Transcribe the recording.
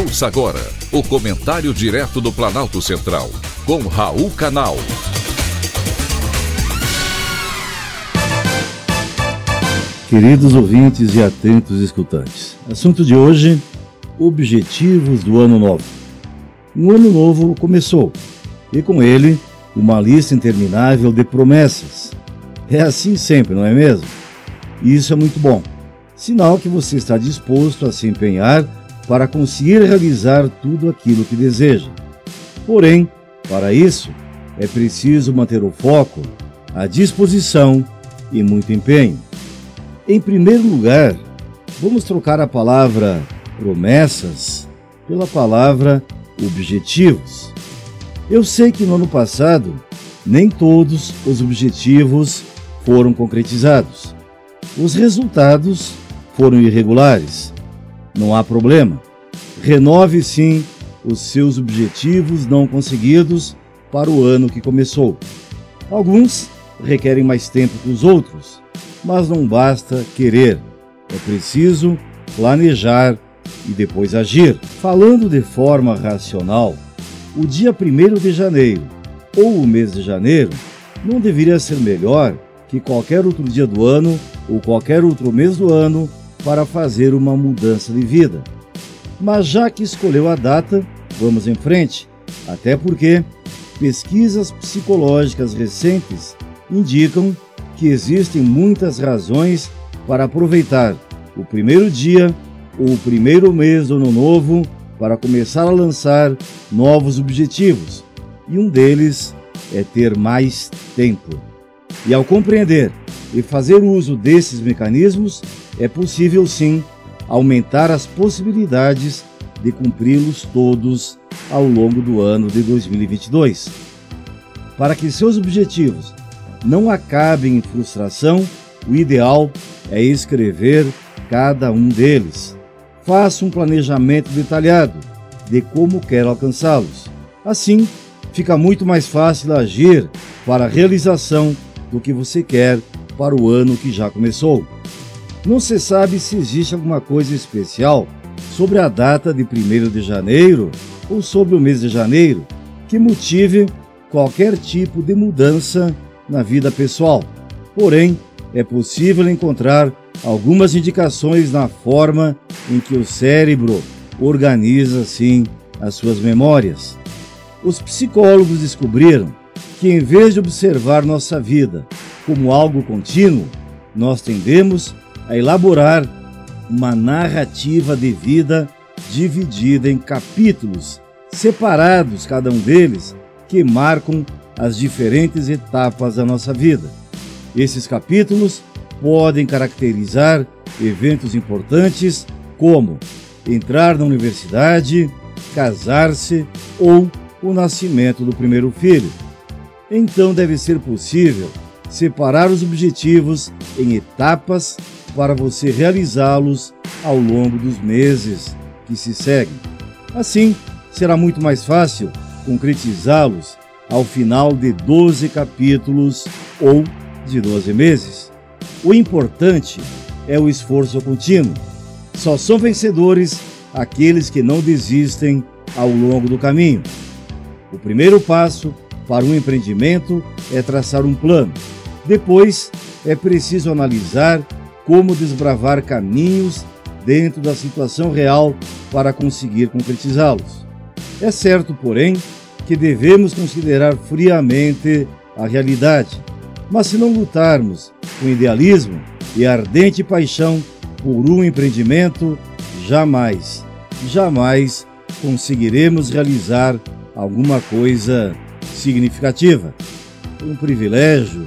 Ouça agora o comentário direto do Planalto Central, com Raul Canal. Queridos ouvintes e atentos escutantes, assunto de hoje: objetivos do ano novo. Um ano novo começou e com ele uma lista interminável de promessas. É assim sempre, não é mesmo? Isso é muito bom. Sinal que você está disposto a se empenhar para conseguir realizar tudo aquilo que deseja. Porém, para isso, é preciso manter o foco, a disposição e muito empenho. Em primeiro lugar, vamos trocar a palavra promessas pela palavra objetivos. Eu sei que no ano passado nem todos os objetivos foram concretizados. Os resultados foram irregulares. Não há problema. Renove sim os seus objetivos não conseguidos para o ano que começou. Alguns requerem mais tempo que os outros, mas não basta querer. É preciso planejar e depois agir. Falando de forma racional, o dia 1 de janeiro ou o mês de janeiro não deveria ser melhor que qualquer outro dia do ano ou qualquer outro mês do ano para fazer uma mudança de vida. Mas já que escolheu a data, vamos em frente, até porque pesquisas psicológicas recentes indicam que existem muitas razões para aproveitar o primeiro dia ou o primeiro mês do ano novo para começar a lançar novos objetivos, e um deles é ter mais tempo. E ao compreender e fazer uso desses mecanismos, é possível sim aumentar as possibilidades de cumpri-los todos ao longo do ano de 2022. Para que seus objetivos não acabem em frustração, o ideal é escrever cada um deles. Faça um planejamento detalhado de como quer alcançá-los. Assim, fica muito mais fácil agir para a realização do que você quer para o ano que já começou. Não se sabe se existe alguma coisa especial sobre a data de 1 de janeiro ou sobre o mês de janeiro que motive qualquer tipo de mudança na vida pessoal. Porém, é possível encontrar algumas indicações na forma em que o cérebro organiza, sim, as suas memórias. Os psicólogos descobriram que, em vez de observar nossa vida como algo contínuo, nós tendemos a elaborar uma narrativa de vida dividida em capítulos, separados cada um deles, que marcam as diferentes etapas da nossa vida. Esses capítulos podem caracterizar eventos importantes como entrar na universidade, casar-se ou o nascimento do primeiro filho. Então deve ser possível separar os objetivos em etapas para você realizá-los ao longo dos meses que se seguem. Assim, será muito mais fácil concretizá-los ao final de 12 capítulos ou de 12 meses. O importante é o esforço contínuo. Só são vencedores aqueles que não desistem ao longo do caminho. O primeiro passo para um empreendimento é traçar um plano. Depois, é preciso analisar como desbravar caminhos dentro da situação real para conseguir concretizá-los. É certo, porém, que devemos considerar friamente a realidade, mas se não lutarmos com idealismo e ardente paixão por um empreendimento, jamais, jamais conseguiremos realizar alguma coisa significativa. Um privilégio